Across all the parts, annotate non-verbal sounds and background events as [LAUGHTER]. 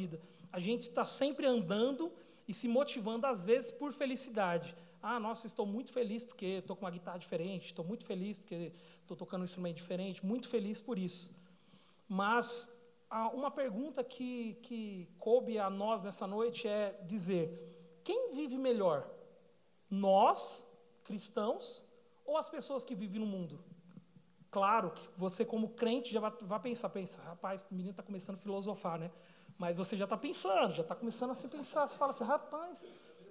vida. A gente está sempre andando e se motivando, às vezes, por felicidade. Ah, nossa, estou muito feliz porque estou com uma guitarra diferente, estou muito feliz porque estou tocando um instrumento diferente, muito feliz por isso. Mas uma pergunta que, que coube a nós nessa noite é dizer: quem vive melhor? Nós, cristãos, ou as pessoas que vivem no mundo? Claro que você, como crente, já vai, vai pensar, pensa, rapaz, o menino está começando a filosofar, né? Mas você já está pensando, já está começando a se pensar, você fala assim, rapaz,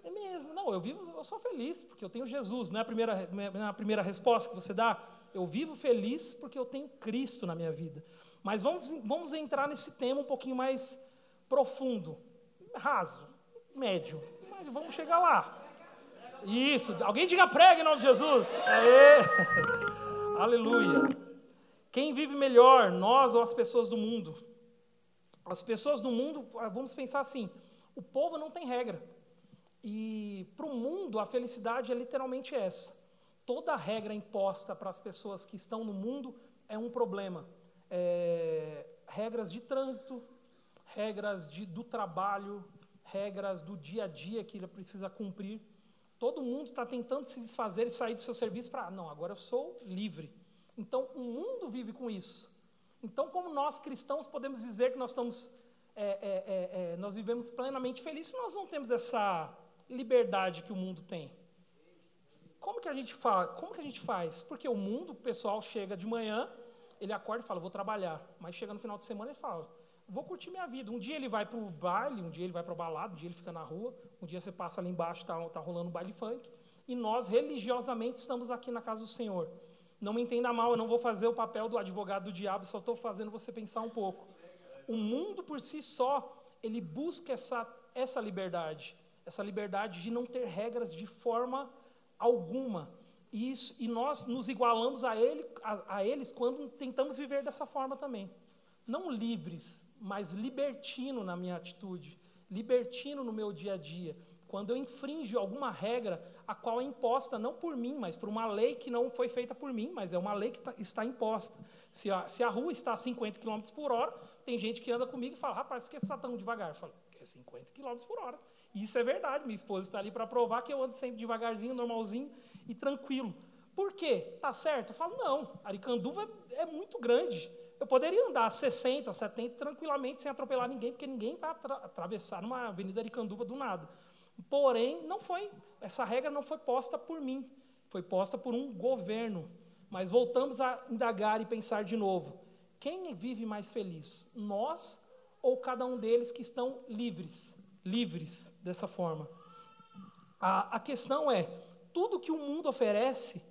é mesmo. Não, eu vivo, eu sou feliz, porque eu tenho Jesus. Não é a primeira, não é a primeira resposta que você dá? Eu vivo feliz porque eu tenho Cristo na minha vida. Mas vamos, vamos entrar nesse tema um pouquinho mais profundo, raso, médio. Mas vamos chegar lá. Isso, alguém diga prega em nome de Jesus. Aê! [LAUGHS] Aleluia. Quem vive melhor, nós ou as pessoas do mundo? As pessoas do mundo, vamos pensar assim: o povo não tem regra. E para o mundo, a felicidade é literalmente essa. Toda regra imposta para as pessoas que estão no mundo é um problema. É, regras de trânsito, regras de, do trabalho, regras do dia a dia que ele precisa cumprir. Todo mundo está tentando se desfazer e sair do seu serviço para, não, agora eu sou livre. Então, o mundo vive com isso. Então, como nós cristãos podemos dizer que nós estamos, é, é, é, é nós vivemos plenamente felizes se nós não temos essa liberdade que o mundo tem. Como que a gente faz? Como que a gente faz? Porque o mundo, o pessoal chega de manhã, ele acorda e fala, vou trabalhar. Mas chega no final de semana e fala, vou curtir minha vida. Um dia ele vai para o baile, um dia ele vai para o balado, um dia ele fica na rua, um dia você passa ali embaixo, está tá rolando um baile funk. E nós, religiosamente, estamos aqui na casa do Senhor. Não me entenda mal, eu não vou fazer o papel do advogado do diabo, só estou fazendo você pensar um pouco. O mundo por si só, ele busca essa, essa liberdade essa liberdade de não ter regras de forma alguma. E, isso, e nós nos igualamos a, ele, a, a eles quando tentamos viver dessa forma também. Não livres, mas libertino na minha atitude, libertino no meu dia a dia. Quando eu infringo alguma regra, a qual é imposta não por mim, mas por uma lei que não foi feita por mim, mas é uma lei que tá, está imposta. Se a, se a rua está a 50 km por hora, tem gente que anda comigo e fala: rapaz, por que você está tão devagar? Eu falo: é 50 km por hora. E isso é verdade, minha esposa está ali para provar que eu ando sempre devagarzinho, normalzinho e tranquilo. Por quê? Tá certo? Eu falo, não, Aricanduva é, é muito grande. Eu poderia andar 60, 70 tranquilamente sem atropelar ninguém, porque ninguém vai atra atravessar numa avenida Aricanduva do nada. Porém, não foi, essa regra não foi posta por mim, foi posta por um governo. Mas voltamos a indagar e pensar de novo. Quem vive mais feliz? Nós ou cada um deles que estão livres? livres dessa forma. A, a questão é: tudo que o mundo oferece,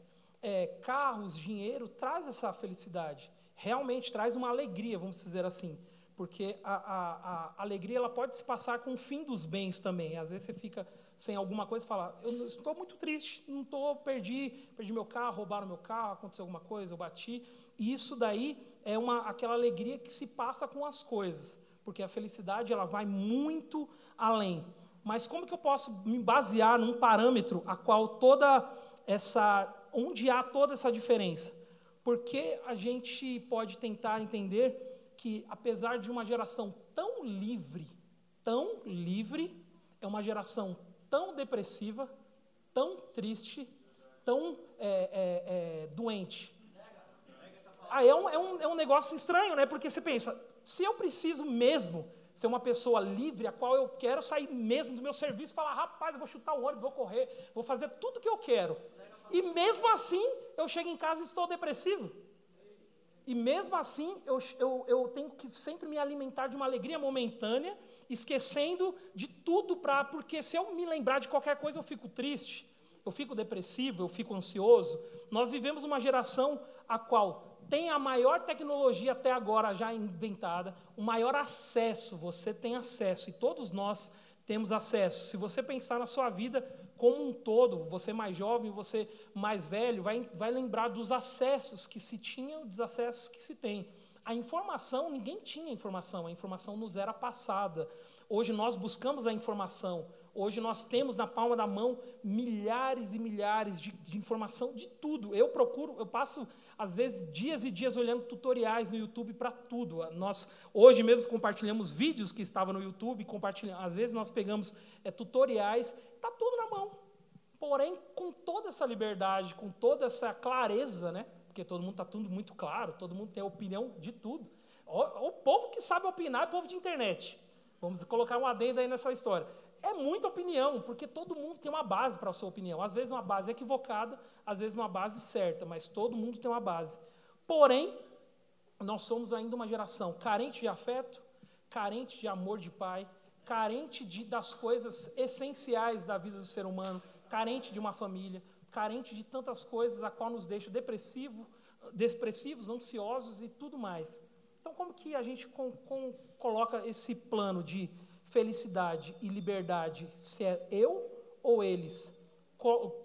é, carros, dinheiro, traz essa felicidade. Realmente traz uma alegria, vamos dizer assim. Porque a, a, a alegria ela pode se passar com o fim dos bens também. Às vezes você fica sem alguma coisa e fala: Eu estou muito triste, não estou, perdi, perdi meu carro, roubaram meu carro, aconteceu alguma coisa, eu bati. E isso daí é uma, aquela alegria que se passa com as coisas porque a felicidade ela vai muito além. Mas como que eu posso me basear num parâmetro a qual toda essa onde há toda essa diferença? Porque a gente pode tentar entender que apesar de uma geração tão livre, tão livre, é uma geração tão depressiva, tão triste, tão é, é, é, doente. Ah, é, um, é, um, é um negócio estranho, né? Porque você pensa, se eu preciso mesmo ser uma pessoa livre, a qual eu quero sair mesmo do meu serviço e falar, rapaz, eu vou chutar o ônibus, vou correr, vou fazer tudo o que eu quero. E mesmo assim, eu chego em casa e estou depressivo. E mesmo assim, eu, eu, eu tenho que sempre me alimentar de uma alegria momentânea, esquecendo de tudo, pra, porque se eu me lembrar de qualquer coisa, eu fico triste, eu fico depressivo, eu fico ansioso. Nós vivemos uma geração a qual tem a maior tecnologia até agora já inventada, o maior acesso, você tem acesso, e todos nós temos acesso. Se você pensar na sua vida como um todo, você mais jovem, você mais velho, vai, vai lembrar dos acessos que se tinham, dos acessos que se tem. A informação, ninguém tinha informação, a informação nos era passada. Hoje nós buscamos a informação, Hoje nós temos na palma da mão milhares e milhares de, de, informação de tudo. Eu procuro, eu passo às vezes dias e dias olhando tutoriais no YouTube para tudo. Nós hoje mesmo compartilhamos vídeos que estavam no YouTube, compartilhamos. Às vezes nós pegamos é, tutoriais, está tudo. Porém, com toda essa liberdade, com toda essa clareza, né? Porque todo mundo está tudo muito claro, todo mundo tem opinião de tudo. O, o povo que sabe opinar é o povo de internet. Vamos colocar um adendo aí nessa história é muita opinião, porque todo mundo tem uma base para a sua opinião. Às vezes uma base equivocada, às vezes uma base certa, mas todo mundo tem uma base. Porém, nós somos ainda uma geração carente de afeto, carente de amor de pai, carente de, das coisas essenciais da vida do ser humano, carente de uma família, carente de tantas coisas a qual nos deixa depressivo, depressivos, ansiosos e tudo mais. Então, como que a gente com, com, coloca esse plano de felicidade e liberdade, se é eu ou eles.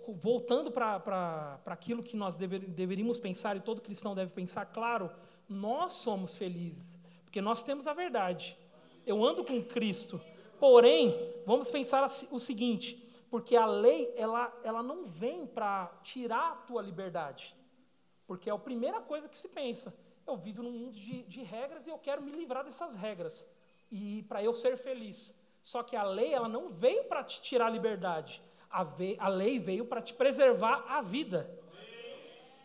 Voltando para aquilo que nós dever, deveríamos pensar, e todo cristão deve pensar, claro, nós somos felizes, porque nós temos a verdade. Eu ando com Cristo. Porém, vamos pensar o seguinte, porque a lei ela, ela não vem para tirar a tua liberdade, porque é a primeira coisa que se pensa. Eu vivo num mundo de, de regras e eu quero me livrar dessas regras e para eu ser feliz. Só que a lei ela não veio para te tirar a liberdade. A, a lei veio para te preservar a vida.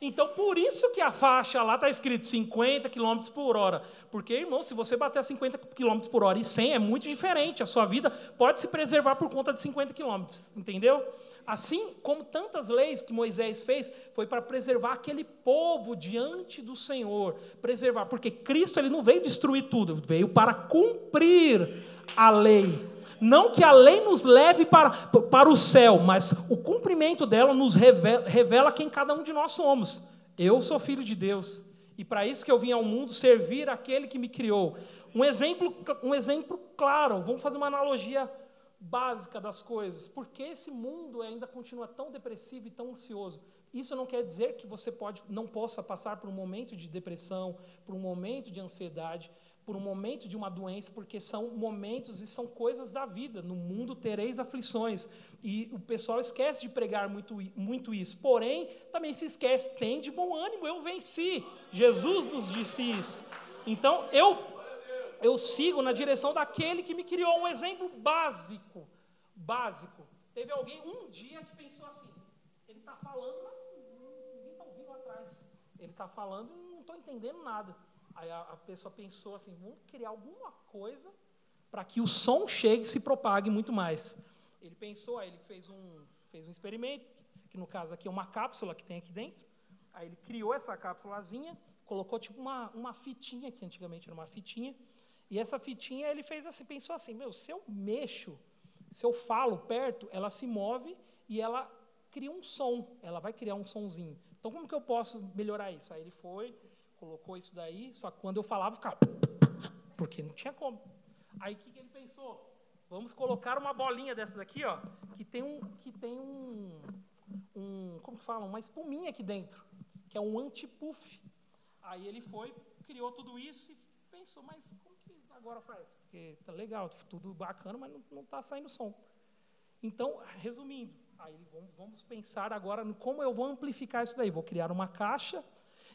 Então, por isso que a faixa lá está escrito 50 km por hora. Porque, irmão, se você bater a 50 km por hora e 100 é muito diferente. A sua vida pode se preservar por conta de 50 km. Entendeu? Assim como tantas leis que Moisés fez, foi para preservar aquele povo diante do Senhor, preservar, porque Cristo ele não veio destruir tudo, veio para cumprir a lei. Não que a lei nos leve para, para o céu, mas o cumprimento dela nos revela, revela quem cada um de nós somos. Eu sou filho de Deus, e para isso que eu vim ao mundo servir aquele que me criou. Um exemplo, um exemplo claro, vamos fazer uma analogia básica das coisas. Por que esse mundo ainda continua tão depressivo e tão ansioso? Isso não quer dizer que você pode, não possa passar por um momento de depressão, por um momento de ansiedade, por um momento de uma doença, porque são momentos e são coisas da vida. No mundo tereis aflições. E o pessoal esquece de pregar muito, muito isso. Porém, também se esquece, tem de bom ânimo, eu venci. Jesus nos disse isso. Então, eu eu sigo na direção daquele que me criou. Um exemplo básico, básico. Teve alguém um dia que pensou assim, ele está falando, mas ninguém está ouvindo atrás. Ele está falando e não estou entendendo nada. Aí a, a, pessoa pensou assim, vamos criar alguma coisa para que o som chegue e se propague muito mais. Ele pensou, aí ele fez um, fez um experimento, que no caso aqui é uma cápsula que tem aqui dentro. Aí ele criou essa cápsulazinha, colocou tipo uma, uma fitinha, que antigamente era uma fitinha, e essa fitinha ele fez assim, pensou assim, meu, se eu mexo, se eu falo perto, ela se move e ela cria um som, ela vai criar um sonzinho. Então como que eu posso melhorar isso? Aí ele foi, colocou isso daí, só que quando eu falava ficava porque não tinha como. Aí o que, que ele pensou? Vamos colocar uma bolinha dessa daqui, ó, que tem um que tem um, um como que fala, uma espuminha aqui dentro, que é um antipuff. Aí ele foi, criou tudo isso e pensou, mas agora faz? Porque tá legal, tudo bacana, mas não está saindo som. Então, resumindo, aí vamos, vamos pensar agora no como eu vou amplificar isso daí. Vou criar uma caixa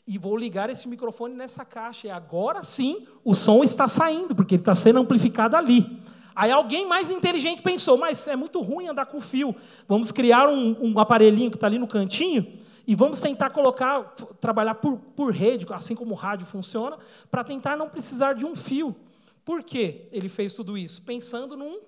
e vou ligar esse microfone nessa caixa. E agora sim o som está saindo, porque ele está sendo amplificado ali. Aí alguém mais inteligente pensou, mas é muito ruim andar com fio. Vamos criar um, um aparelhinho que está ali no cantinho e vamos tentar colocar, trabalhar por, por rede, assim como o rádio funciona, para tentar não precisar de um fio. Por que ele fez tudo isso? Pensando num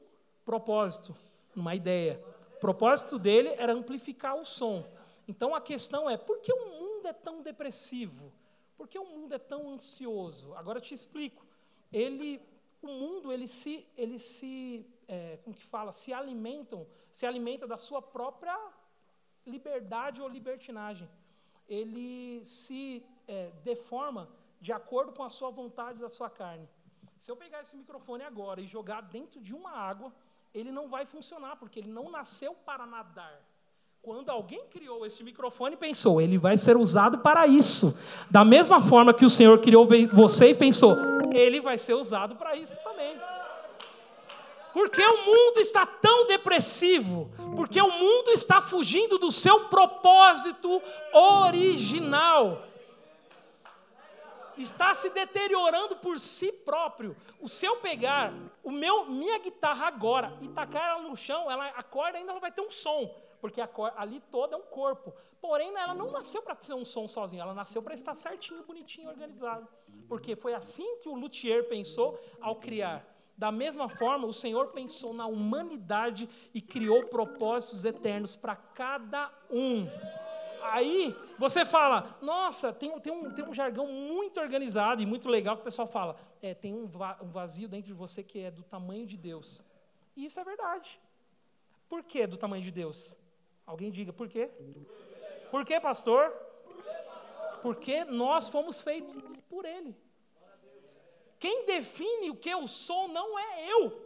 propósito, numa ideia. O propósito dele era amplificar o som. Então a questão é: por que o mundo é tão depressivo? Por que o mundo é tão ansioso? Agora eu te explico. Ele, o mundo, ele se, ele se, é, como que fala, se alimentam, se alimenta da sua própria liberdade ou libertinagem. Ele se é, deforma de acordo com a sua vontade da sua carne. Se eu pegar esse microfone agora e jogar dentro de uma água, ele não vai funcionar, porque ele não nasceu para nadar. Quando alguém criou esse microfone, pensou, ele vai ser usado para isso. Da mesma forma que o Senhor criou você e pensou, ele vai ser usado para isso também. Porque o mundo está tão depressivo, porque o mundo está fugindo do seu propósito original. Está se deteriorando por si próprio. O seu pegar, o meu, minha guitarra agora e tacar ela no chão, ela a corda ainda vai ter um som, porque a corda, ali toda é um corpo. Porém, ela não nasceu para ter um som sozinha, ela nasceu para estar certinho, bonitinho, organizado. Porque foi assim que o luthier pensou ao criar. Da mesma forma, o Senhor pensou na humanidade e criou propósitos eternos para cada um. Aí você fala, nossa, tem, tem, um, tem um jargão muito organizado e muito legal que o pessoal fala, é, tem um, um vazio dentro de você que é do tamanho de Deus. E isso é verdade. Por que do tamanho de Deus? Alguém diga por quê? Por quê, pastor? Porque nós fomos feitos por Ele. Quem define o que eu sou não é eu.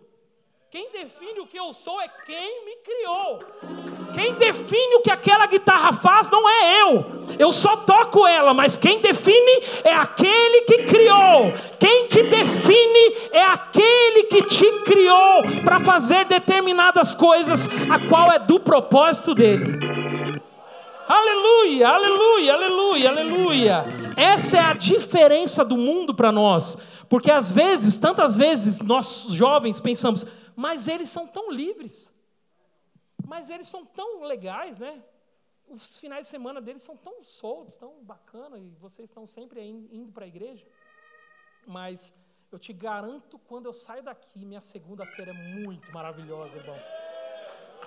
Quem define o que eu sou é quem me criou. Quem define o que aquela guitarra faz não é eu. Eu só toco ela, mas quem define é aquele que criou. Quem te define é aquele que te criou para fazer determinadas coisas, a qual é do propósito dele. Aleluia, aleluia, aleluia, aleluia. Essa é a diferença do mundo para nós. Porque às vezes, tantas vezes, nós jovens pensamos, mas eles são tão livres, mas eles são tão legais, né? Os finais de semana deles são tão soltos, tão bacana, e vocês estão sempre indo para a igreja. Mas eu te garanto, quando eu saio daqui, minha segunda-feira é muito maravilhosa, irmão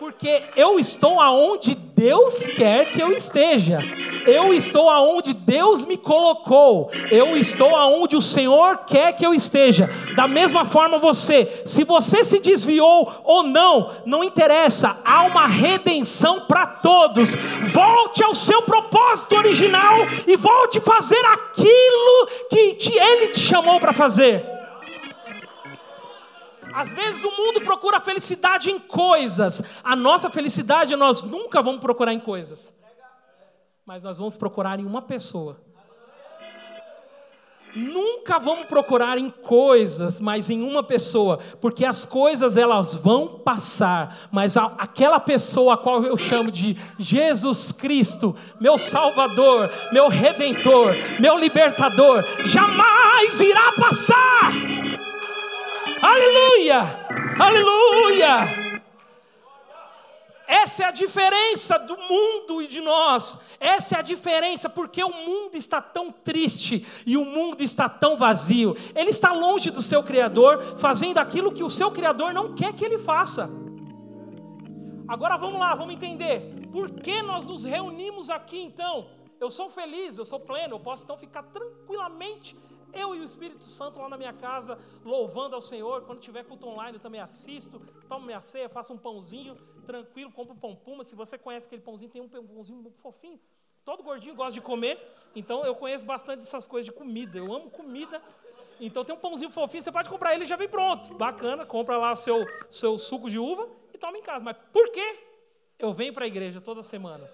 porque eu estou aonde Deus quer que eu esteja. Eu estou aonde Deus me colocou. Eu estou aonde o Senhor quer que eu esteja. Da mesma forma você, se você se desviou ou não, não interessa. Há uma redenção para todos. Volte ao seu propósito original e volte a fazer aquilo que Ele te chamou para fazer. Às vezes o mundo procura felicidade em coisas. A nossa felicidade nós nunca vamos procurar em coisas. Mas nós vamos procurar em uma pessoa. Nunca vamos procurar em coisas, mas em uma pessoa, porque as coisas elas vão passar, mas aquela pessoa a qual eu chamo de Jesus Cristo, meu Salvador, meu Redentor, meu Libertador, jamais irá passar. Aleluia! Aleluia! Essa é a diferença do mundo e de nós. Essa é a diferença porque o mundo está tão triste e o mundo está tão vazio. Ele está longe do seu Criador, fazendo aquilo que o seu Criador não quer que ele faça. Agora vamos lá, vamos entender. Por que nós nos reunimos aqui então? Eu sou feliz, eu sou pleno, eu posso então ficar tranquilamente eu e o Espírito Santo lá na minha casa, louvando ao Senhor. Quando tiver culto online, eu também assisto, tomo minha ceia, faço um pãozinho, tranquilo, compro um pão puma. Se você conhece aquele pãozinho, tem um pãozinho fofinho. Todo gordinho gosta de comer, então eu conheço bastante dessas coisas de comida. Eu amo comida. Então tem um pãozinho fofinho, você pode comprar ele já vem pronto. Bacana, compra lá seu, seu suco de uva e toma em casa. Mas por quê? Eu venho para a igreja toda semana.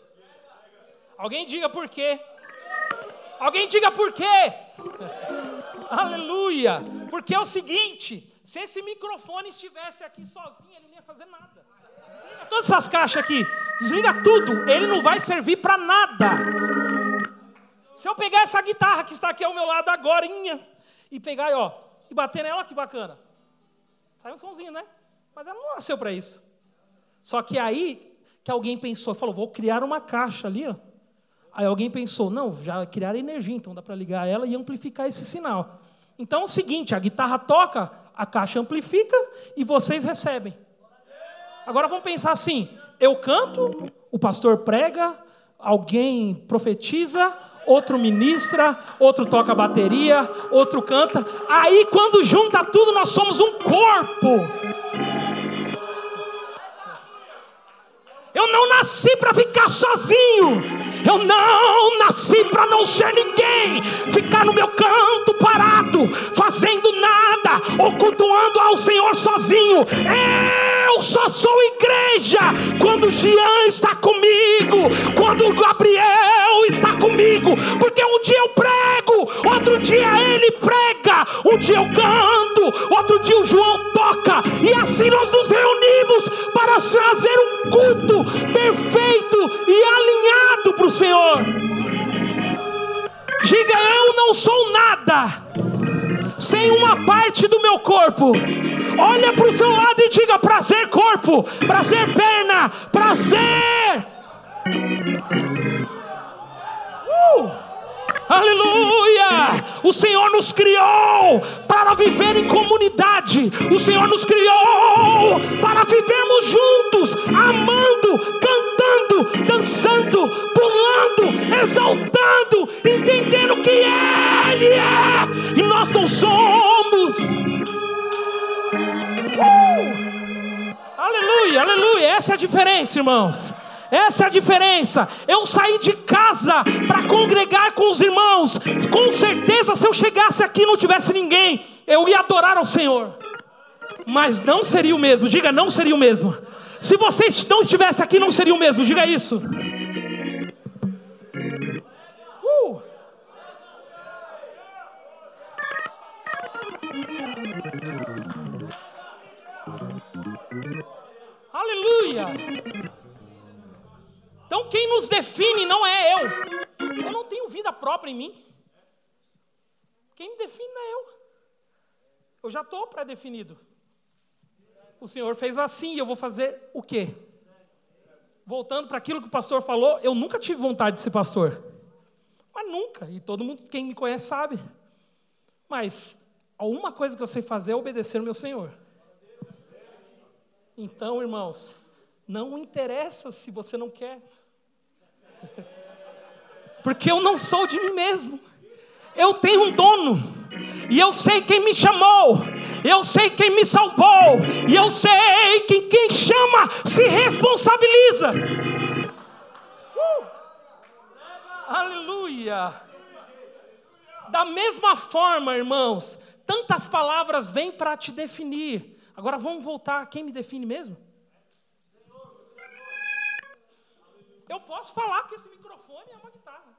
Alguém diga por quê? Alguém diga por quê? [LAUGHS] Aleluia! Porque é o seguinte: se esse microfone estivesse aqui sozinho, ele não ia fazer nada. Desliga todas essas caixas aqui, desliga tudo, ele não vai servir para nada. Se eu pegar essa guitarra que está aqui ao meu lado agora e pegar ó, e bater nela, que bacana. Sai um somzinho, né? Mas ela não nasceu para isso. Só que aí que alguém pensou, falou, vou criar uma caixa ali, ó Aí alguém pensou, não, já criaram energia, então dá para ligar ela e amplificar esse sinal. Então é o seguinte, a guitarra toca, a caixa amplifica e vocês recebem. Agora vamos pensar assim: eu canto, o pastor prega, alguém profetiza, outro ministra, outro toca bateria, outro canta. Aí quando junta tudo, nós somos um corpo. Eu não nasci para ficar sozinho. Eu não nasci para não ser ninguém. Ficar no meu canto parado, fazendo nada, ocultuando ao Senhor sozinho. Eu só sou igreja quando Jean está comigo, quando Gabriel está comigo, porque um dia eu prego, outro dia ele prega, um dia eu canto, outro dia o João toca, e assim nós nos reunimos para fazer um culto perfeito e alinhado para o Senhor. Diga, eu não sou nada sem uma parte do meu corpo. Olha para o seu lado e diga: prazer, corpo, prazer, perna, prazer. Uh! Aleluia! O Senhor nos criou para viver em comunidade. O Senhor nos criou para vivermos juntos, amando, cantando, dançando, pulando, exaltando, entendendo que Ele é e nós não somos. Uh! Aleluia, aleluia. Essa é a diferença, irmãos. Essa é a diferença. Eu saí de casa para congregar com os irmãos. Com certeza, se eu chegasse aqui e não tivesse ninguém, eu ia adorar ao Senhor. Mas não seria o mesmo. Diga, não seria o mesmo. Se você não estivesse aqui, não seria o mesmo. Diga isso. Uh. Aleluia. Então quem nos define não é eu. Eu não tenho vida própria em mim. Quem me define não é eu. Eu já estou pré-definido. O Senhor fez assim e eu vou fazer o quê? Voltando para aquilo que o pastor falou, eu nunca tive vontade de ser pastor. Mas nunca. E todo mundo, quem me conhece, sabe. Mas a uma coisa que eu sei fazer é obedecer ao meu Senhor. Então, irmãos, não interessa se você não quer. Porque eu não sou de mim mesmo. Eu tenho um dono. E eu sei quem me chamou. Eu sei quem me salvou. E eu sei que quem chama se responsabiliza. Uh! Aleluia. Da mesma forma, irmãos, tantas palavras vêm para te definir. Agora vamos voltar a quem me define mesmo? Eu posso falar que esse microfone é uma guitarra.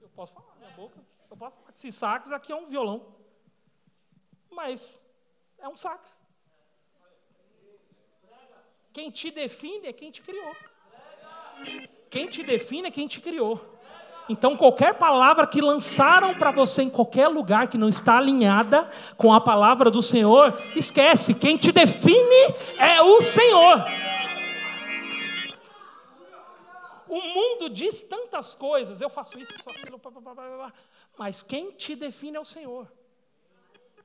Eu posso falar, minha boca. Eu posso falar esse sax aqui é um violão. Mas é um sax. Quem te define é quem te criou. Quem te define é quem te criou. Então, qualquer palavra que lançaram para você em qualquer lugar que não está alinhada com a palavra do Senhor, esquece. Quem te define é o Senhor. O mundo diz tantas coisas, eu faço isso, isso, aquilo, blá, blá, blá, mas quem te define é o Senhor.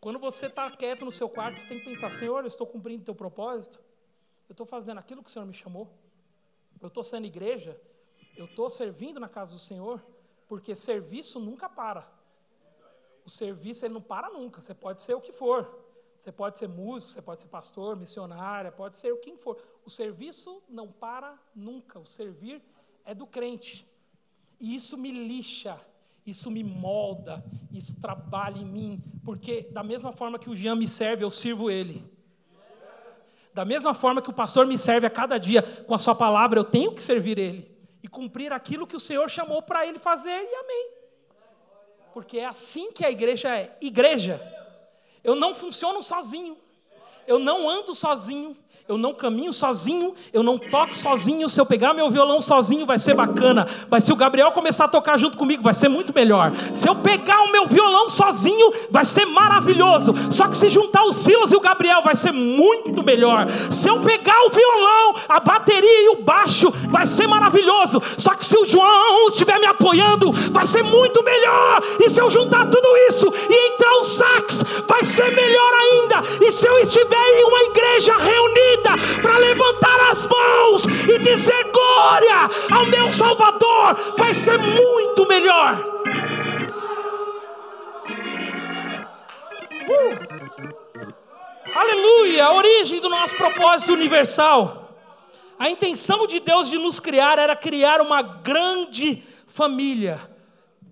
Quando você está quieto no seu quarto, você tem que pensar: Senhor, eu estou cumprindo o teu propósito, eu estou fazendo aquilo que o Senhor me chamou, eu estou sendo igreja, eu estou servindo na casa do Senhor, porque serviço nunca para. O serviço ele não para nunca, você pode ser o que for. Você pode ser músico, você pode ser pastor, missionária, pode ser quem for. O serviço não para nunca. O servir é do crente. E isso me lixa, isso me molda, isso trabalha em mim, porque da mesma forma que o Jean me serve, eu sirvo ele. Da mesma forma que o pastor me serve a cada dia com a sua palavra, eu tenho que servir ele e cumprir aquilo que o Senhor chamou para ele fazer, e amém. Porque é assim que a igreja é. Igreja, eu não funciono sozinho, eu não ando sozinho, eu não caminho sozinho, eu não toco sozinho. Se eu pegar meu violão sozinho, vai ser bacana. Mas se o Gabriel começar a tocar junto comigo, vai ser muito melhor. Se eu pegar o meu violão sozinho, vai ser maravilhoso. Só que se juntar o Silas e o Gabriel, vai ser muito melhor. Se eu pegar o violão, a bateria e o baixo, vai ser maravilhoso. Só que se o João estiver me apoiando, vai ser muito melhor. E se eu juntar tudo isso e entrar o sax, vai ser melhor ainda. E se eu estiver em uma igreja reunida, para levantar as mãos e dizer glória ao meu Salvador, vai ser muito melhor. Uh. Aleluia! A origem do nosso propósito universal. A intenção de Deus de nos criar era criar uma grande família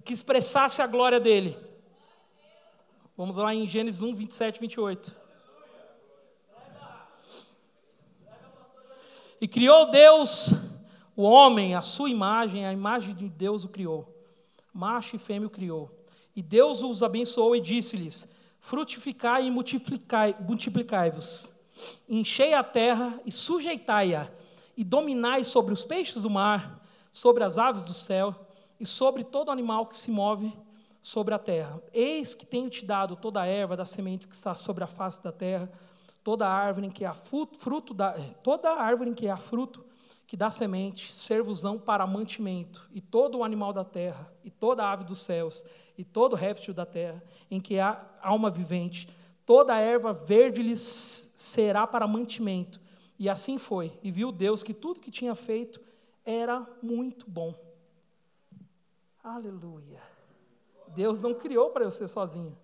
que expressasse a glória dele. Vamos lá em Gênesis 1, 27, 28. E criou Deus o homem, a sua imagem, a imagem de Deus o criou. Macho e fêmea o criou. E Deus os abençoou e disse-lhes: Frutificai e multiplicai-vos. Enchei a terra e sujeitai-a, e dominai sobre os peixes do mar, sobre as aves do céu e sobre todo animal que se move sobre a terra. Eis que tenho te dado toda a erva da semente que está sobre a face da terra, toda árvore em que há fruto, da, toda árvore em que há fruto que dá semente, servosão para mantimento, e todo o animal da terra, e toda ave dos céus, e todo réptil da terra, em que há alma vivente, toda erva verde lhes será para mantimento. E assim foi. E viu Deus que tudo que tinha feito era muito bom. Aleluia. Deus não criou para eu ser sozinho.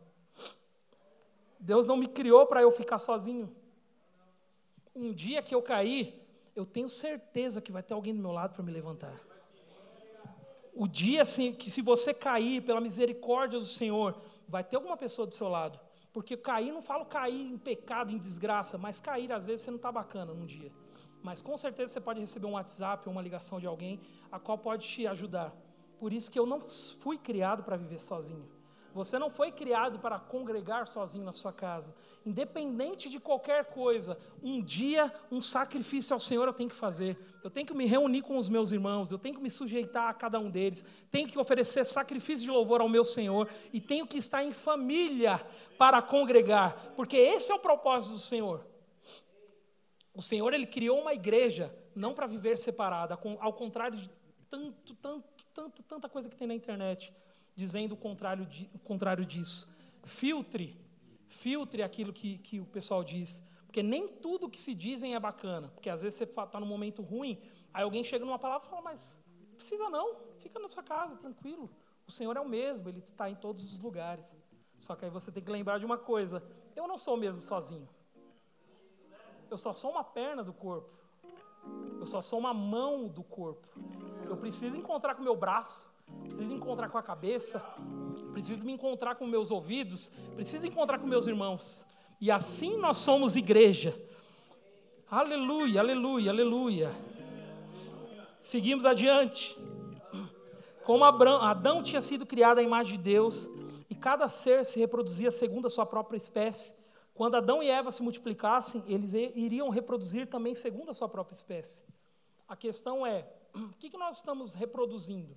Deus não me criou para eu ficar sozinho. Um dia que eu cair, eu tenho certeza que vai ter alguém do meu lado para me levantar. O dia assim, que se você cair pela misericórdia do Senhor, vai ter alguma pessoa do seu lado. Porque cair, não falo cair em pecado, em desgraça, mas cair, às vezes, você não está bacana num dia. Mas com certeza você pode receber um WhatsApp ou uma ligação de alguém, a qual pode te ajudar. Por isso que eu não fui criado para viver sozinho. Você não foi criado para congregar sozinho na sua casa. Independente de qualquer coisa, um dia um sacrifício ao Senhor eu tenho que fazer. Eu tenho que me reunir com os meus irmãos, eu tenho que me sujeitar a cada um deles, tenho que oferecer sacrifício de louvor ao meu Senhor e tenho que estar em família para congregar, porque esse é o propósito do Senhor. O Senhor ele criou uma igreja não para viver separada, ao contrário de tanto, tanto, tanto, tanta coisa que tem na internet dizendo o contrário, de, o contrário disso. Filtre, filtre aquilo que, que o pessoal diz. Porque nem tudo que se dizem é bacana. Porque às vezes você está num momento ruim, aí alguém chega numa palavra e fala, mas não precisa não, fica na sua casa, tranquilo. O Senhor é o mesmo, Ele está em todos os lugares. Só que aí você tem que lembrar de uma coisa: eu não sou o mesmo sozinho. Eu só sou uma perna do corpo. Eu só sou uma mão do corpo. Eu preciso encontrar com o meu braço preciso encontrar com a cabeça, preciso me encontrar com meus ouvidos, preciso encontrar com meus irmãos. E assim nós somos igreja. Aleluia, aleluia, aleluia. Seguimos adiante. Como Adão tinha sido criado à imagem de Deus, e cada ser se reproduzia segundo a sua própria espécie, quando Adão e Eva se multiplicassem, eles iriam reproduzir também segundo a sua própria espécie. A questão é: [CLEARS THROAT] o que nós estamos reproduzindo?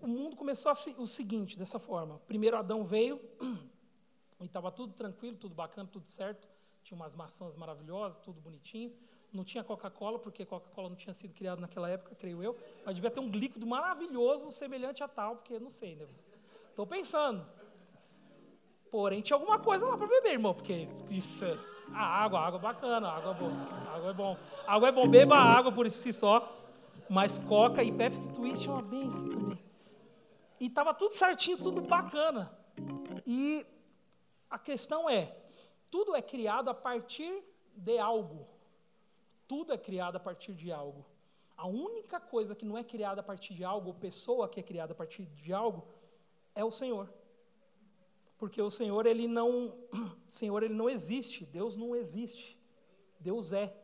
O mundo começou o seguinte, dessa forma. Primeiro Adão veio [CLEARS THROAT] e estava tudo tranquilo, tudo bacana, tudo certo. Tinha umas maçãs maravilhosas, tudo bonitinho. Não tinha Coca-Cola, porque Coca-Cola não tinha sido criado naquela época, creio eu. Mas devia ter um líquido maravilhoso semelhante a tal, porque não sei, né? Estou pensando. Porém, tinha alguma coisa lá para beber, irmão, porque isso, a água, a água é bacana, a água é bom, a água é bom. A água é bom, beba água por si só. Mas Coca e Pepsi Twist é uma benção também. E estava tudo certinho, tudo bacana. E a questão é, tudo é criado a partir de algo. Tudo é criado a partir de algo. A única coisa que não é criada a partir de algo, ou pessoa que é criada a partir de algo, é o Senhor. Porque o Senhor ele não, [CLEARS THROAT] Senhor ele não existe, Deus não existe. Deus é.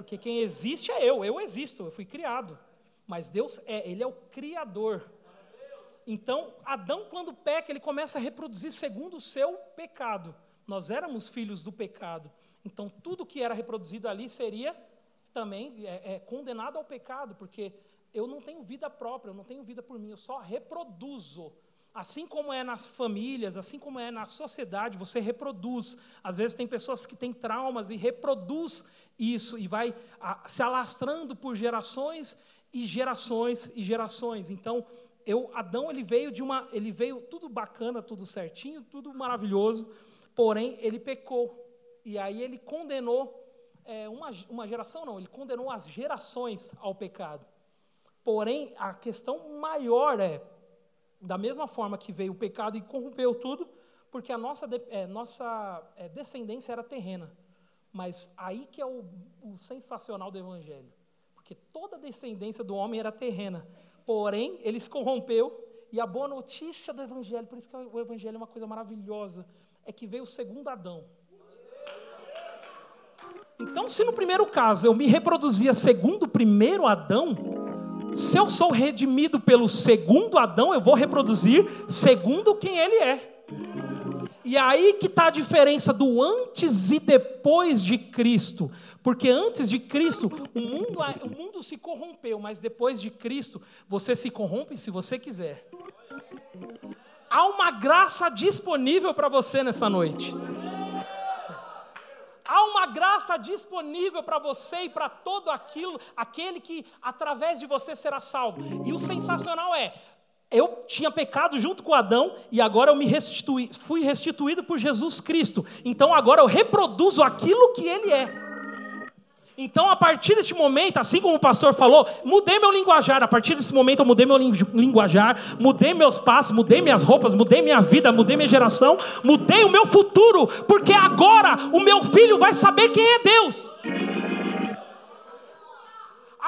Porque quem existe é eu, eu existo, eu fui criado. Mas Deus é, Ele é o Criador. Então, Adão, quando peca, ele começa a reproduzir segundo o seu pecado. Nós éramos filhos do pecado. Então, tudo que era reproduzido ali seria também é, é, condenado ao pecado, porque eu não tenho vida própria, eu não tenho vida por mim, eu só reproduzo. Assim como é nas famílias, assim como é na sociedade, você reproduz. Às vezes tem pessoas que têm traumas e reproduz isso e vai a, se alastrando por gerações e gerações e gerações. Então, eu, Adão ele veio de uma, ele veio tudo bacana, tudo certinho, tudo maravilhoso. Porém, ele pecou e aí ele condenou é, uma, uma geração não, ele condenou as gerações ao pecado. Porém, a questão maior é da mesma forma que veio o pecado e corrompeu tudo, porque a nossa, é, nossa é, descendência era terrena. Mas aí que é o, o sensacional do Evangelho. Porque toda a descendência do homem era terrena. Porém, ele se corrompeu. E a boa notícia do Evangelho, por isso que o Evangelho é uma coisa maravilhosa, é que veio o segundo Adão. Então, se no primeiro caso eu me reproduzia segundo o primeiro Adão, se eu sou redimido pelo segundo Adão, eu vou reproduzir segundo quem ele é. E aí que está a diferença do antes e depois de Cristo. Porque antes de Cristo, o mundo, o mundo se corrompeu, mas depois de Cristo, você se corrompe se você quiser. Há uma graça disponível para você nessa noite. Uma graça disponível para você e para todo aquilo, aquele que através de você será salvo. E o sensacional é, eu tinha pecado junto com Adão e agora eu me restituí, fui restituído por Jesus Cristo. Então agora eu reproduzo aquilo que ele é. Então, a partir deste momento, assim como o pastor falou, mudei meu linguajar. A partir desse momento, eu mudei meu linguajar, mudei meus passos, mudei minhas roupas, mudei minha vida, mudei minha geração, mudei o meu futuro, porque agora o meu filho vai saber quem é Deus.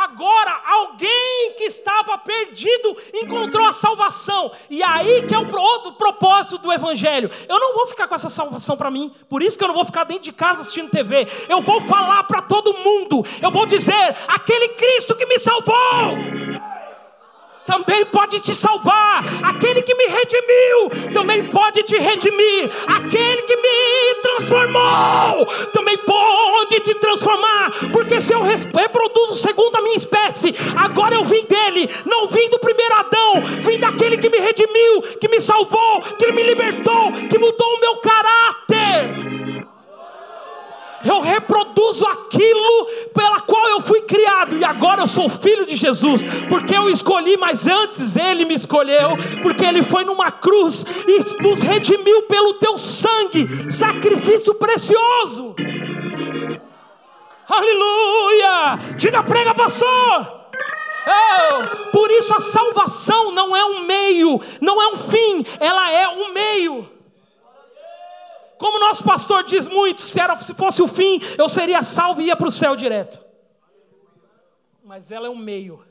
Agora, alguém que estava perdido encontrou a salvação. E aí que é o outro propósito do Evangelho. Eu não vou ficar com essa salvação para mim. Por isso que eu não vou ficar dentro de casa assistindo TV. Eu vou falar para todo mundo. Eu vou dizer: aquele Cristo que me salvou também pode te salvar. Aquele que me redimiu também pode te redimir. Aquele que me transformou também pode te transformar. Porque se eu reproduzo segundo a minha espécie, agora eu vim dele, não vim do primeiro Adão, vim daquele que me redimiu, que me salvou, que me libertou, que mudou o meu caráter eu reproduzo aquilo pela qual eu fui criado, e agora eu sou filho de Jesus, porque eu escolhi, mas antes ele me escolheu, porque ele foi numa cruz e nos redimiu pelo teu sangue, sacrifício precioso. Aleluia! Diga, prega, pastor! Oh, por isso a salvação não é um meio, não é um fim, ela é um meio. Como nosso pastor diz muito, se, era, se fosse o fim, eu seria salvo e ia para o céu direto. Mas ela é um meio.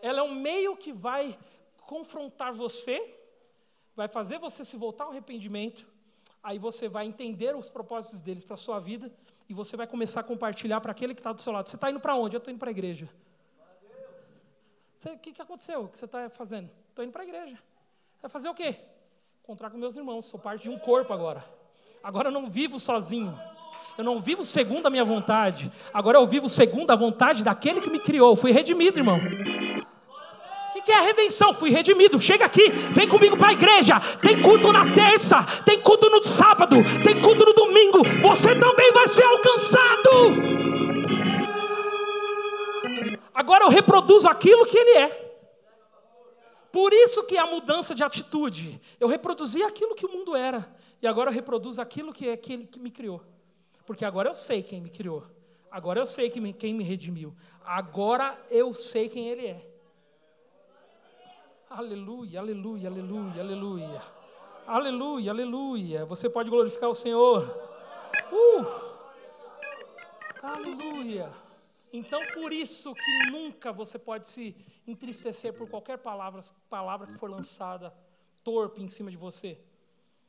Ela é um meio que vai confrontar você, vai fazer você se voltar ao arrependimento, aí você vai entender os propósitos deles para a sua vida, e você vai começar a compartilhar para aquele que está do seu lado. Você está indo para onde? Eu estou indo para a igreja. O que, que aconteceu? O que você está fazendo? Estou indo para a igreja. Vai fazer o quê? Encontrar com meus irmãos. Sou parte de um corpo agora. Agora eu não vivo sozinho. Eu não vivo segundo a minha vontade. Agora eu vivo segundo a vontade daquele que me criou. Eu fui redimido, irmão. O que é a redenção? Fui redimido. Chega aqui, vem comigo para a igreja. Tem culto na terça, tem culto no sábado, tem culto no domingo. Você também vai ser alcançado. Agora eu reproduzo aquilo que ele é. Por isso que a mudança de atitude. Eu reproduzi aquilo que o mundo era. E agora eu reproduzo aquilo que é aquele que me criou. Porque agora eu sei quem me criou. Agora eu sei quem me, quem me redimiu. Agora eu sei quem Ele é. Aleluia, aleluia, aleluia, aleluia. Aleluia, aleluia. Você pode glorificar o Senhor. Uh! Aleluia. Então, por isso que nunca você pode se entristecer por qualquer palavra, palavra que for lançada torpe em cima de você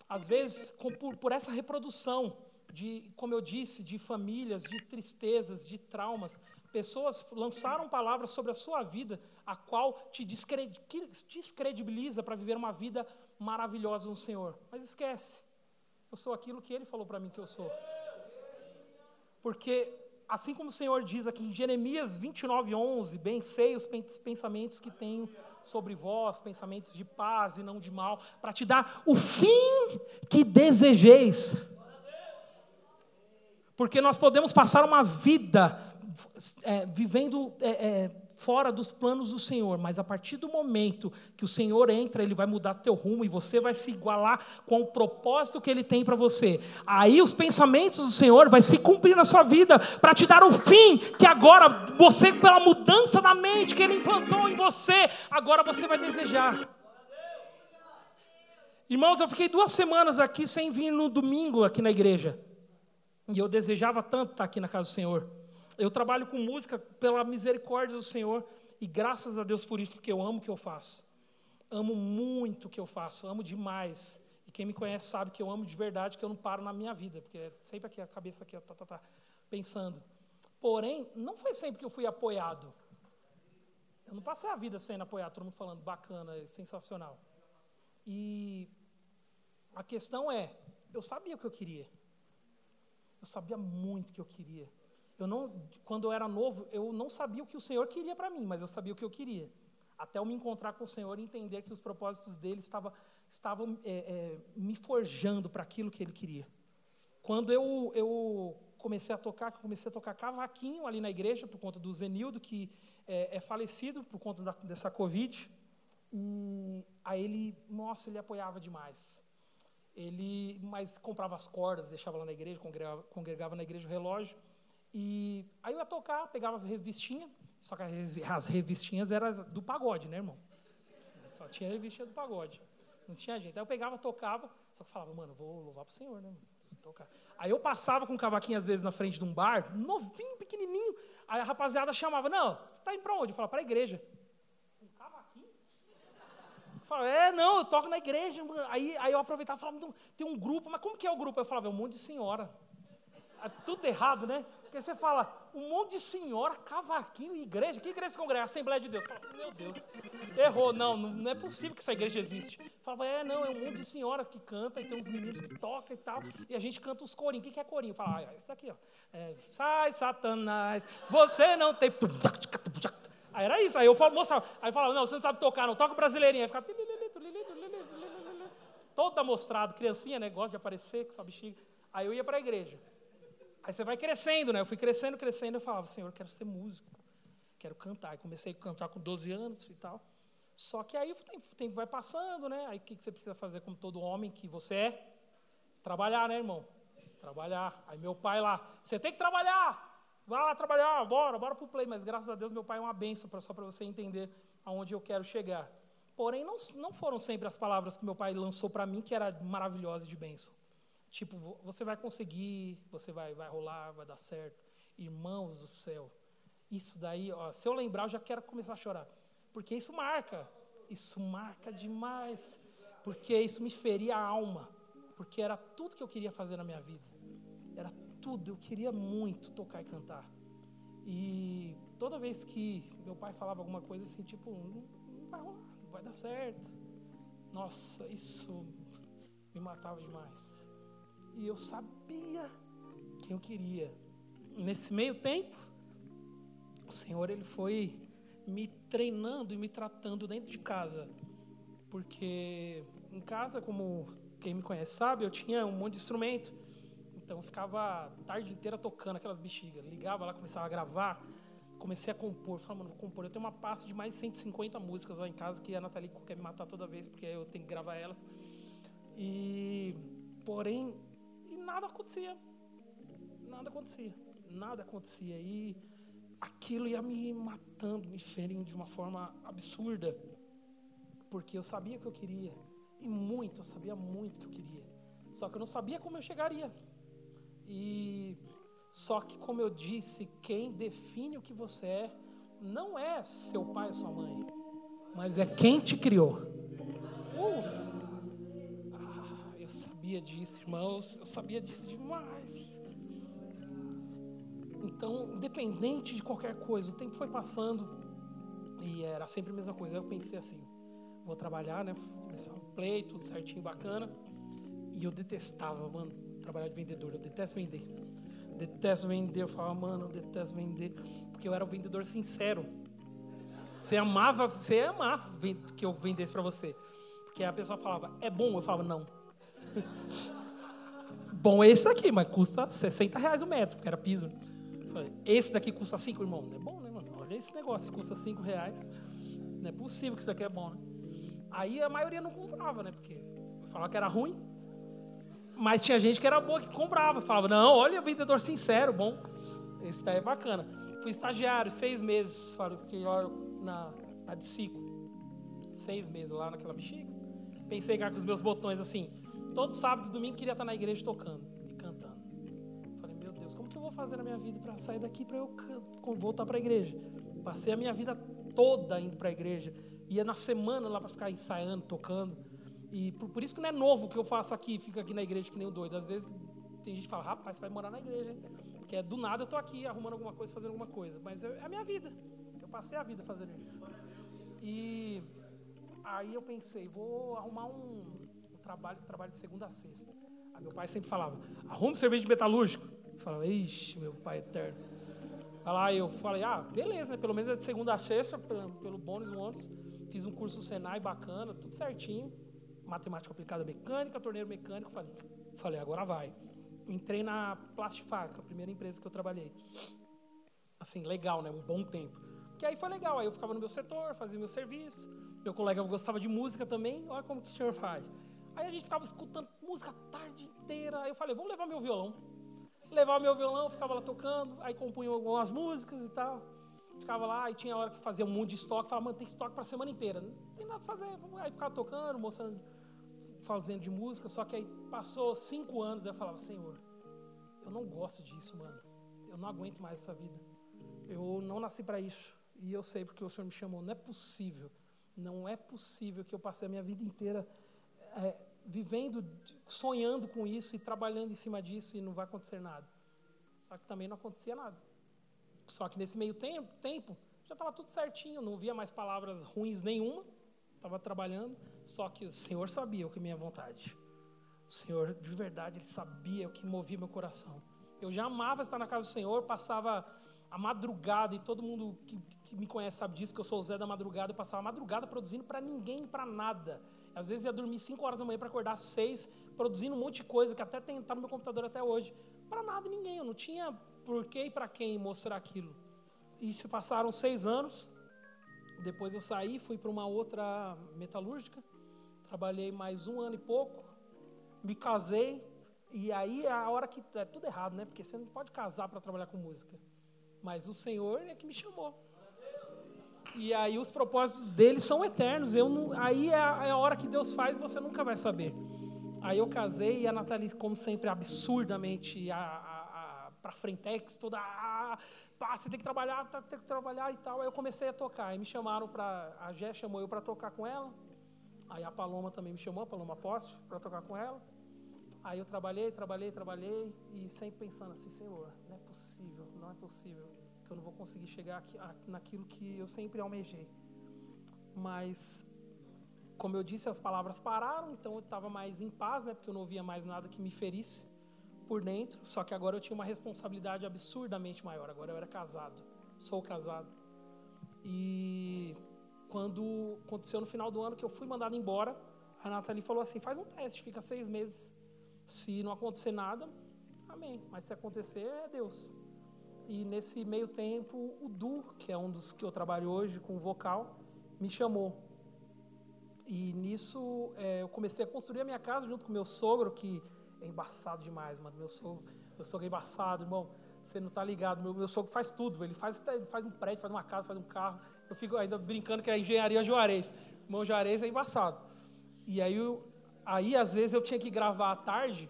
às vezes, por, por essa reprodução de, como eu disse, de famílias, de tristezas, de traumas, pessoas lançaram palavras sobre a sua vida, a qual te descredibiliza para viver uma vida maravilhosa no Senhor. Mas esquece, eu sou aquilo que Ele falou para mim que eu sou. Porque, assim como o Senhor diz aqui em Jeremias 29, 11, bem sei os pensamentos que tenho sobre vós pensamentos de paz e não de mal, para te dar o fim que desejeis. Porque nós podemos passar uma vida é, vivendo é, é, fora dos planos do Senhor, mas a partir do momento que o Senhor entra, Ele vai mudar teu rumo e você vai se igualar com o propósito que Ele tem para você. Aí os pensamentos do Senhor vai se cumprir na sua vida para te dar o fim que agora você, pela mudança da mente que Ele implantou em você, agora você vai desejar. Irmãos, eu fiquei duas semanas aqui sem vir no domingo aqui na igreja. E eu desejava tanto estar aqui na casa do Senhor. Eu trabalho com música pela misericórdia do Senhor e graças a Deus por isso, porque eu amo o que eu faço. Amo muito o que eu faço, amo demais. E quem me conhece sabe que eu amo de verdade, que eu não paro na minha vida, porque é sempre aqui a cabeça aqui, tá, tá, tá, pensando. Porém, não foi sempre que eu fui apoiado. Eu não passei a vida sendo apoiado, todo mundo falando bacana, sensacional. E A questão é, eu sabia o que eu queria. Eu sabia muito o que eu queria. Eu não, quando eu era novo, eu não sabia o que o Senhor queria para mim, mas eu sabia o que eu queria. Até eu me encontrar com o Senhor e entender que os propósitos dele estavam, estavam é, é, me forjando para aquilo que ele queria. Quando eu, eu comecei a tocar, comecei a tocar cavaquinho ali na igreja, por conta do Zenildo, que é, é falecido por conta da, dessa Covid, e aí ele, nossa, ele apoiava demais. Ele, mas comprava as cordas, deixava lá na igreja, congregava, congregava na igreja o relógio. E aí eu ia tocar, pegava as revistinhas, só que as revistinhas eram do pagode, né, irmão? Só tinha revistinha do pagode. Não tinha gente. Aí eu pegava, tocava, só que falava, mano, vou louvar pro Senhor, né, mano? Tocar. Aí eu passava com o cavaquinho, às vezes, na frente de um bar, novinho, pequenininho. Aí a rapaziada chamava, não, você está indo para onde? Eu falava, para a igreja. Falava, é, não, eu toco na igreja. Aí, aí eu aproveitava e falava, tem um grupo, mas como que é o grupo? Eu falava, é um monte de senhora. É tudo errado, né? Porque você fala, um monte de senhora, cavaquinho, igreja. Que igreja se congrega? Assembleia de Deus. Fala, meu Deus, errou. Não, não é possível que essa igreja existe. Falava, é, não, é um monte de senhora que canta e tem uns meninos que tocam e tal. E a gente canta os corinhos. O que é corinho? Fala, ah, esse daqui, ó. É, Sai, Satanás, você não tem. Aí era isso. Aí eu mostrava. Aí falava, não, você não sabe tocar, não. Toca brasileirinho. Aí ficava. Todo amostrado, criancinha, né? Gosta de aparecer com essa bexiga. Aí eu ia para a igreja. Aí você vai crescendo, né? Eu fui crescendo, crescendo. Eu falava, Senhor, eu quero ser músico. Quero cantar. E comecei a cantar com 12 anos e tal. Só que aí o tempo vai passando, né? Aí o que você precisa fazer como todo homem que você é? Trabalhar, né, irmão? Trabalhar. Aí meu pai lá, você tem que trabalhar. Vai lá trabalhar, bora, bora para o play. Mas graças a Deus meu pai é uma benção, só para você entender aonde eu quero chegar. Porém, não, não foram sempre as palavras que meu pai lançou para mim que era maravilhosa de bênção. Tipo, você vai conseguir, você vai, vai rolar, vai dar certo. Irmãos do céu, isso daí, ó, se eu lembrar, eu já quero começar a chorar. Porque isso marca, isso marca demais. Porque isso me feria a alma. Porque era tudo que eu queria fazer na minha vida. Era tudo, eu queria muito tocar e cantar. E toda vez que meu pai falava alguma coisa assim, tipo, não, não vai rolar, não vai dar certo. Nossa, isso me matava demais. E eu sabia quem eu queria. Nesse meio tempo, o Senhor ele foi me treinando e me tratando dentro de casa. Porque em casa, como quem me conhece sabe, eu tinha um monte de instrumento. Então eu ficava a tarde inteira tocando aquelas bexigas. Ligava lá, começava a gravar, comecei a compor. Falei, mano, vou compor. Eu tenho uma pasta de mais de 150 músicas lá em casa que a Nathalie quer me matar toda vez, porque eu tenho que gravar elas. E, porém, nada acontecia. Nada acontecia. Nada acontecia. E aquilo ia me matando, me ferindo de uma forma absurda. Porque eu sabia o que eu queria. E muito, eu sabia muito o que eu queria. Só que eu não sabia como eu chegaria. E só que, como eu disse, quem define o que você é não é seu pai ou sua mãe, mas é quem te criou. Uh, eu sabia disso, irmãos, eu sabia disso demais. Então, independente de qualquer coisa, o tempo foi passando e era sempre a mesma coisa. Eu pensei assim: vou trabalhar, né? Começar um play, tudo certinho, bacana. E eu detestava, mano trabalhar de vendedor, eu detesto vender. Detesto vender, eu falava, mano, eu detesto vender, porque eu era um vendedor sincero. Você amava, você amar que eu vendesse para você. Porque a pessoa falava, é bom? Eu falava, não. [LAUGHS] bom esse daqui, mas custa 60 reais o metro, porque era piso. Falei, esse daqui custa 5, irmão. Não é bom, né, mano? Olha esse negócio, custa 5 reais. Não é possível que isso daqui é bom, né? Aí a maioria não comprava, né? Porque falava que era ruim. Mas tinha gente que era boa, que comprava. Falava, não, olha, vendedor sincero, bom. Esse daí é bacana. Fui estagiário, seis meses, fiquei lá na, na de. Seis meses lá naquela bexiga. Pensei cá com os meus botões assim. Todo sábado e domingo queria estar na igreja tocando e cantando. Falei, meu Deus, como que eu vou fazer na minha vida para sair daqui para eu voltar para a igreja? Passei a minha vida toda indo para a igreja. Ia na semana lá para ficar ensaiando, tocando. E por, por, isso que não é novo o que eu faço aqui, fico aqui na igreja que nem um doido. Às vezes tem gente que fala, rapaz, você vai morar na igreja, hein? Porque é do nada eu estou aqui arrumando alguma coisa, fazendo alguma coisa. Mas é, é a minha vida. Eu passei a vida fazendo isso. E aí eu pensei, vou arrumar um, um trabalho que trabalho de segunda a sexta. Aí meu pai sempre falava, arrume serviço de metalúrgico. Eu falava, ixi, meu pai eterno. Lá eu falei, ah, beleza, né? Pelo menos é de segunda a sexta, pelo bônus, o ônus. Fiz um curso Senai bacana, tudo certinho. Matemática aplicada mecânica, torneiro mecânico. Falei, falei, agora vai. Entrei na Plastifaca, a primeira empresa que eu trabalhei. Assim, legal, né? Um bom tempo. Que aí foi legal. Aí eu ficava no meu setor, fazia meu serviço. Meu colega gostava de música também. Olha como que o senhor faz. Aí a gente ficava escutando música a tarde inteira. Aí eu falei, vou levar meu violão. Levava meu violão, ficava lá tocando. Aí compunha algumas músicas e tal. Ficava lá e tinha hora que fazia um monte de estoque. Falava, mano, tem estoque para a semana inteira. Não tem nada para fazer. Aí ficava tocando, mostrando fazendo de música, só que aí passou cinco anos eu falava, Senhor, eu não gosto disso, mano. Eu não aguento mais essa vida. Eu não nasci para isso. E eu sei porque o Senhor me chamou. Não é possível. Não é possível que eu passei a minha vida inteira é, vivendo, sonhando com isso e trabalhando em cima disso e não vai acontecer nada. Só que também não acontecia nada. Só que nesse meio tempo, tempo já estava tudo certinho, não via mais palavras ruins nenhuma. Estava trabalhando. Só que o Senhor sabia o que minha vontade. O Senhor, de verdade, Ele sabia o que movia meu coração. Eu já amava estar na casa do Senhor, passava a madrugada, e todo mundo que, que me conhece sabe disso, que eu sou o Zé da madrugada, eu passava a madrugada produzindo para ninguém, para nada. Às vezes ia dormir 5 horas da manhã para acordar às 6, produzindo um monte de coisa, que até está no meu computador até hoje. Para nada e ninguém, eu não tinha por que e para quem mostrar aquilo. E se passaram seis anos, depois eu saí, fui para uma outra metalúrgica, Trabalhei mais um ano e pouco, me casei, e aí é a hora que é tudo errado, né? Porque você não pode casar para trabalhar com música. Mas o Senhor é que me chamou. E aí os propósitos dele são eternos. Eu não, aí é a, é a hora que Deus faz e você nunca vai saber. Aí eu casei e a Nathalie, como sempre, absurdamente a, a, a para frentex, toda a, pá, você tem que trabalhar, tá, tem que trabalhar e tal. Aí eu comecei a tocar. Aí me chamaram para a Gé chamou eu para tocar com ela. Aí a Paloma também me chamou, a Paloma Poste, para tocar com ela. Aí eu trabalhei, trabalhei, trabalhei e sempre pensando assim, Senhor, não é possível, não é possível que eu não vou conseguir chegar aqui, naquilo que eu sempre almejei. Mas, como eu disse, as palavras pararam, então eu estava mais em paz, né, porque eu não ouvia mais nada que me ferisse por dentro. Só que agora eu tinha uma responsabilidade absurdamente maior. Agora eu era casado, sou casado. E quando aconteceu no final do ano que eu fui mandado embora, a Nathalie falou assim: faz um teste, fica seis meses. Se não acontecer nada, amém. Mas se acontecer, é Deus. E nesse meio tempo, o Du, que é um dos que eu trabalho hoje com vocal, me chamou. E nisso é, eu comecei a construir a minha casa junto com meu sogro, que é embaçado demais, mano. Meu sogro, meu sogro é embaçado, irmão. Você não está ligado. Meu, meu sogro faz tudo. Ele faz, ele faz um prédio, faz uma casa, faz um carro. Eu fico ainda brincando que é engenharia Juarez. Irmão Juarez é embaçado. E aí, eu, aí, às vezes, eu tinha que gravar à tarde,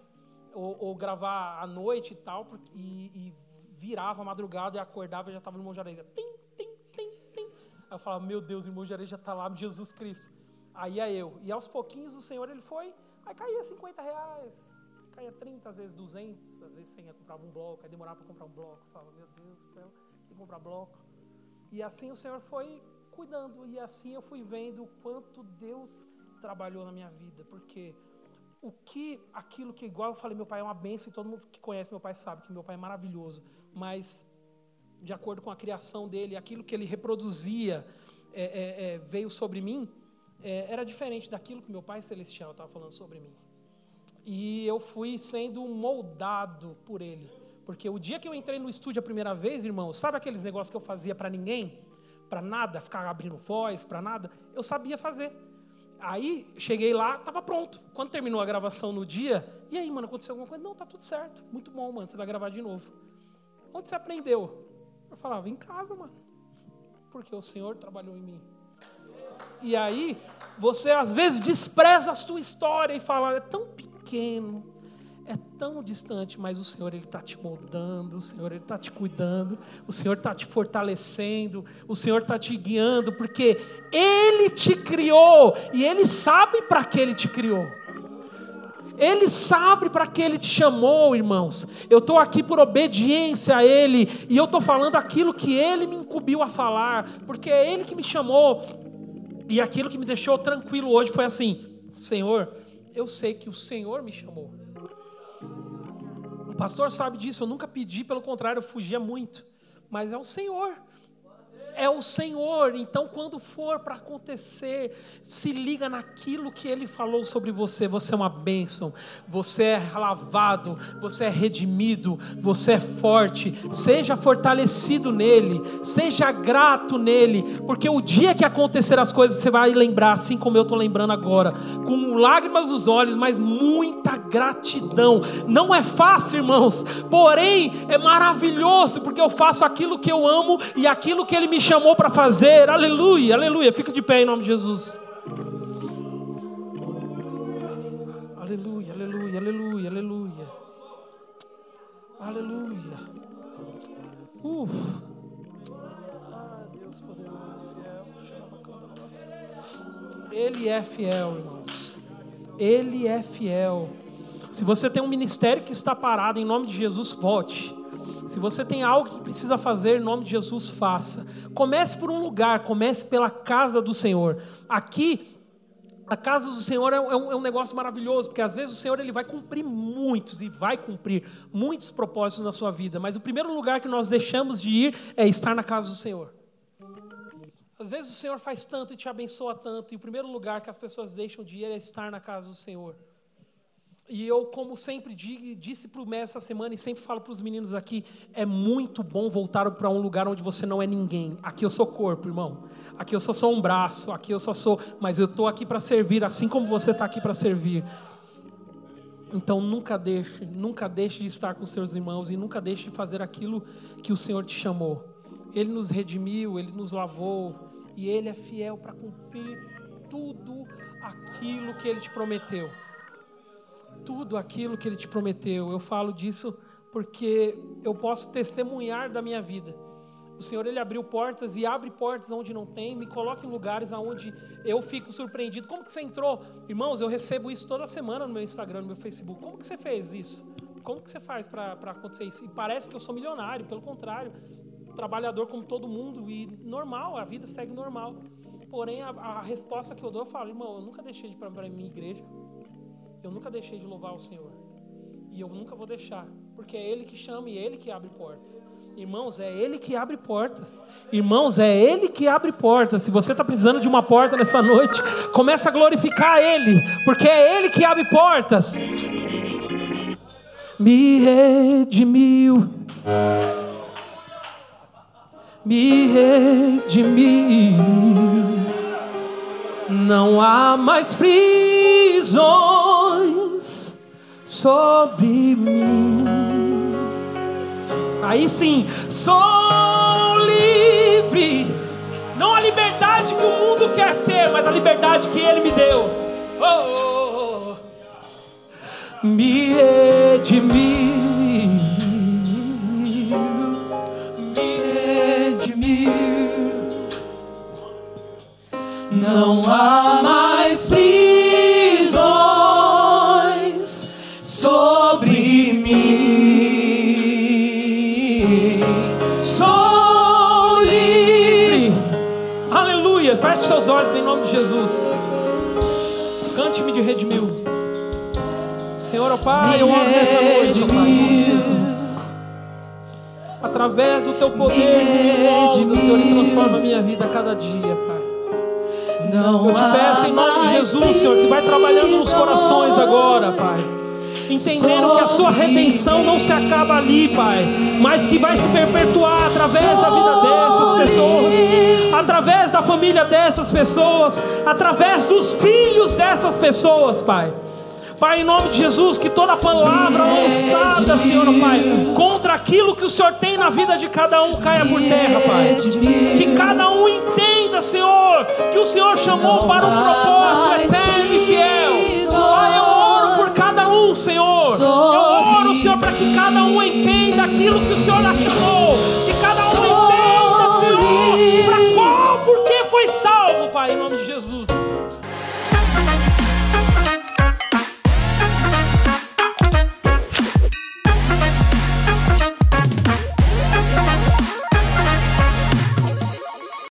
ou, ou gravar à noite e tal, porque, e, e virava madrugada e acordava e já estava no irmão Juarez. Tim, tim, tim, tim. Aí eu falava, meu Deus, o Juarez já está lá, Jesus Cristo. Aí ia eu. E aos pouquinhos o Senhor, ele foi, aí caía 50 reais, caía 30, às vezes 200, às vezes 100, eu comprava um bloco, aí demorava para comprar um bloco. Eu falava, meu Deus do céu, tem que comprar bloco. E assim o Senhor foi cuidando, e assim eu fui vendo o quanto Deus trabalhou na minha vida, porque o que, aquilo que, igual eu falei, meu pai é uma bênção, e todo mundo que conhece meu pai sabe que meu pai é maravilhoso, mas de acordo com a criação dele, aquilo que ele reproduzia é, é, é, veio sobre mim, é, era diferente daquilo que meu pai celestial estava falando sobre mim. E eu fui sendo moldado por ele. Porque o dia que eu entrei no estúdio a primeira vez, irmão, sabe aqueles negócios que eu fazia para ninguém? Para nada, ficar abrindo voz, para nada? Eu sabia fazer. Aí cheguei lá, estava pronto. Quando terminou a gravação no dia, e aí, mano, aconteceu alguma coisa? Não, tá tudo certo. Muito bom, mano, você vai gravar de novo. Onde você aprendeu? Eu falava, em casa, mano. Porque o Senhor trabalhou em mim. E aí, você às vezes despreza a sua história e fala, é tão pequeno é tão distante, mas o Senhor ele está te moldando, o Senhor ele está te cuidando, o Senhor está te fortalecendo, o Senhor está te guiando, porque Ele te criou e Ele sabe para que Ele te criou. Ele sabe para que Ele te chamou, irmãos. Eu estou aqui por obediência a Ele e eu estou falando aquilo que Ele me incumbiu a falar, porque é Ele que me chamou. E aquilo que me deixou tranquilo hoje foi assim: Senhor, Eu sei que o Senhor me chamou. Pastor sabe disso, eu nunca pedi, pelo contrário, eu fugia muito. Mas é o Senhor é o Senhor. Então, quando for para acontecer, se liga naquilo que Ele falou sobre você. Você é uma bênção, você é lavado, você é redimido, você é forte. Seja fortalecido nele, seja grato nele, porque o dia que acontecer as coisas, você vai lembrar, assim como eu estou lembrando agora, com lágrimas nos olhos, mas muita gratidão. Não é fácil, irmãos, porém é maravilhoso, porque eu faço aquilo que eu amo e aquilo que Ele me chamou para fazer. Aleluia, aleluia. Fica de pé em nome de Jesus. Aleluia, aleluia, aleluia, aleluia. Aleluia. Fiel. Ele é fiel, irmãos. Ele é fiel. Se você tem um ministério que está parado, em nome de Jesus, volte. Se você tem algo que precisa fazer, em nome de Jesus, faça. Comece por um lugar, comece pela casa do Senhor. Aqui, a casa do Senhor é um, é um, negócio maravilhoso, porque às vezes o Senhor ele vai cumprir muitos e vai cumprir muitos propósitos na sua vida, mas o primeiro lugar que nós deixamos de ir é estar na casa do Senhor. Às vezes o Senhor faz tanto e te abençoa tanto, e o primeiro lugar que as pessoas deixam de ir é estar na casa do Senhor. E eu, como sempre disse para o mestre essa semana e sempre falo para os meninos aqui, é muito bom voltar para um lugar onde você não é ninguém. Aqui eu sou corpo, irmão. Aqui eu só sou um braço. Aqui eu só sou, mas eu estou aqui para servir, assim como você está aqui para servir. Então nunca deixe, nunca deixe de estar com seus irmãos e nunca deixe de fazer aquilo que o Senhor te chamou. Ele nos redimiu, ele nos lavou e ele é fiel para cumprir tudo aquilo que ele te prometeu tudo aquilo que Ele te prometeu. Eu falo disso porque eu posso testemunhar da minha vida. O Senhor ele abriu portas e abre portas onde não tem, me coloca em lugares onde eu fico surpreendido. Como que você entrou? Irmãos, eu recebo isso toda semana no meu Instagram, no meu Facebook. Como que você fez isso? Como que você faz para acontecer isso? E parece que eu sou milionário, pelo contrário, trabalhador como todo mundo e normal, a vida segue normal. Porém, a, a resposta que eu dou, eu falo, irmão, eu nunca deixei de ir para a minha igreja. Eu nunca deixei de louvar o Senhor. E eu nunca vou deixar, porque é Ele que chama e é Ele que abre portas. Irmãos, é Ele que abre portas. Irmãos, é Ele que abre portas. Se você está precisando de uma porta nessa noite, começa a glorificar Ele, porque é Ele que abre portas. Me redimiu, me redimiu. Não há mais prisões sobre mim. Aí sim, sou livre. Não a liberdade que o mundo quer ter, mas a liberdade que Ele me deu. Oh, oh, oh. Me redimiu. Me redimiu. Não há mais seus olhos em nome de Jesus. Cante-me de redimiu. Senhor, ó Pai, eu oro nessa noite, Pai, em Jesus. Através do teu poder, molda, Senhor, e transforma a minha vida a cada dia, Pai. Eu te peço em nome de Jesus, Senhor, que vai trabalhando nos corações agora, Pai entendendo que a sua redenção não se acaba ali, Pai, mas que vai se perpetuar através da vida dessas pessoas, através da família dessas pessoas, através dos filhos dessas pessoas, Pai. Pai, em nome de Jesus, que toda palavra lançada, Senhor, Pai, contra aquilo que o Senhor tem na vida de cada um caia por terra, Pai. Que cada um entenda, Senhor, que o Senhor chamou para um propósito eterno Senhor. Eu oro, Senhor, para que cada um entenda aquilo que o Senhor a chamou. Que cada um entenda, Senhor, para qual, por que foi salvo, Pai, em nome de Jesus.